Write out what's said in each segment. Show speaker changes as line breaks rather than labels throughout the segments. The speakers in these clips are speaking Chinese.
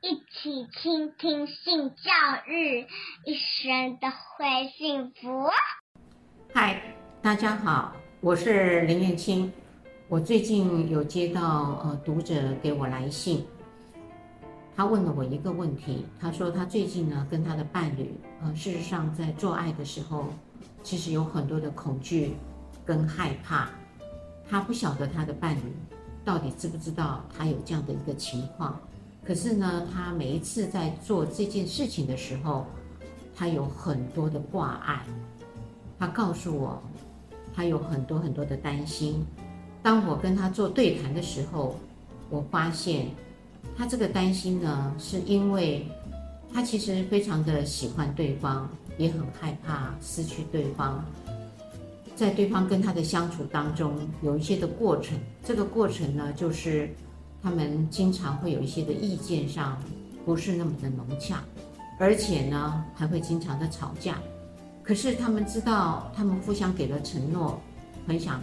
一起倾听性教育，一生都会幸福。
嗨，大家好，我是林燕青。我最近有接到呃读者给我来信，他问了我一个问题，他说他最近呢跟他的伴侣，呃，事实上在做爱的时候，其实有很多的恐惧跟害怕，他不晓得他的伴侣到底知不知道他有这样的一个情况。可是呢，他每一次在做这件事情的时候，他有很多的挂碍。他告诉我，他有很多很多的担心。当我跟他做对谈的时候，我发现他这个担心呢，是因为他其实非常的喜欢对方，也很害怕失去对方。在对方跟他的相处当中，有一些的过程。这个过程呢，就是。他们经常会有一些的意见上不是那么的融洽，而且呢还会经常的吵架。可是他们知道，他们互相给了承诺，很想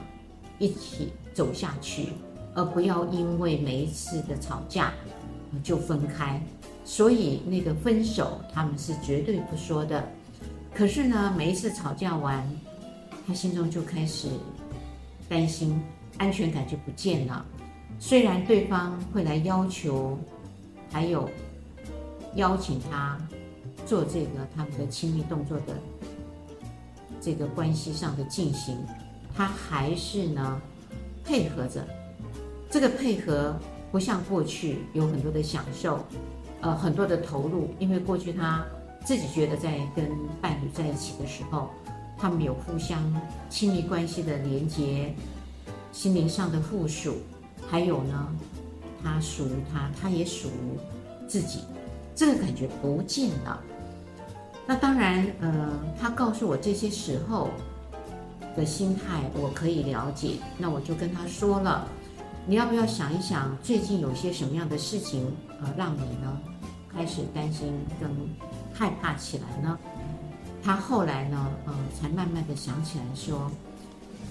一起走下去，而不要因为每一次的吵架就分开。所以那个分手他们是绝对不说的。可是呢，每一次吵架完，他心中就开始担心，安全感就不见了。虽然对方会来要求，还有邀请他做这个他们的亲密动作的这个关系上的进行，他还是呢配合着。这个配合不像过去有很多的享受，呃，很多的投入，因为过去他自己觉得在跟伴侣在一起的时候，他们有互相亲密关系的连接，心灵上的附属。还有呢，他属于他，他也属于自己，这个感觉不见了。那当然，呃，他告诉我这些时候的心态，我可以了解。那我就跟他说了，你要不要想一想，最近有些什么样的事情，呃，让你呢开始担心跟害怕起来呢？他后来呢，呃，才慢慢的想起来说。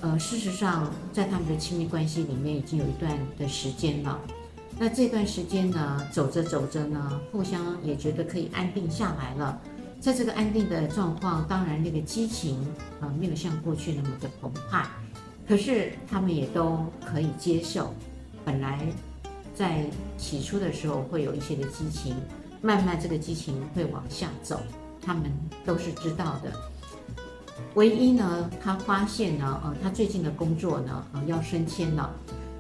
呃，事实上，在他们的亲密关系里面已经有一段的时间了。那这段时间呢，走着走着呢，互相也觉得可以安定下来了。在这个安定的状况，当然那个激情啊，没有像过去那么的澎湃。可是他们也都可以接受。本来在起初的时候会有一些的激情，慢慢这个激情会往下走，他们都是知道的。唯一呢，他发现呢，呃，他最近的工作呢，呃，要升迁了。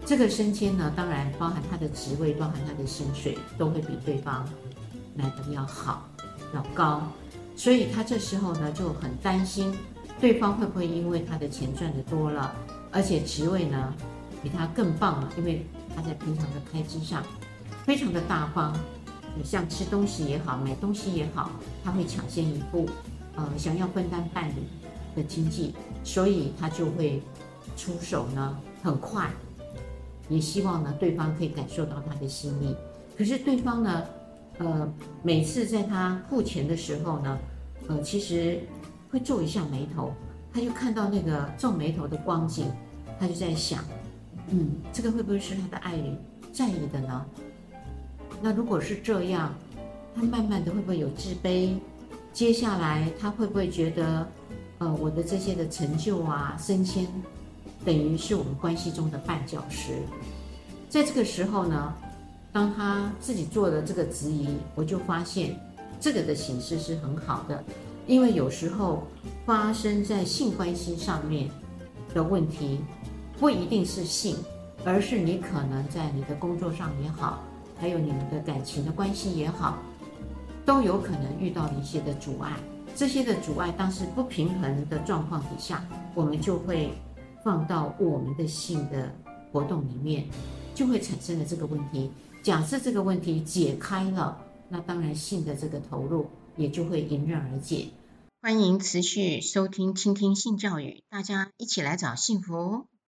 这个升迁呢，当然包含他的职位，包含他的薪水，都会比对方来得要好，要高。所以他这时候呢，就很担心对方会不会因为他的钱赚得多了，而且职位呢比他更棒了，因为他在平常的开支上非常的大方。像吃东西也好，买东西也好，他会抢先一步，呃，想要分担伴侣的经济，所以他就会出手呢，很快，也希望呢对方可以感受到他的心意。可是对方呢，呃，每次在他付钱的时候呢，呃，其实会皱一下眉头，他就看到那个皱眉头的光景，他就在想，嗯，这个会不会是他的爱人在意的呢？那如果是这样，他慢慢的会不会有自卑？接下来他会不会觉得？呃，我的这些的成就啊，升迁，等于是我们关系中的绊脚石。在这个时候呢，当他自己做了这个质疑，我就发现这个的形式是很好的，因为有时候发生在性关系上面的问题，不一定是性，而是你可能在你的工作上也好，还有你们的感情的关系也好，都有可能遇到一些的阻碍。这些的阻碍，当时不平衡的状况底下，我们就会放到我们的性的活动里面，就会产生了这个问题。假设这个问题解开了，那当然性的这个投入也就会迎刃而解。欢迎持续收听、倾听性教育，大家一起来找幸福。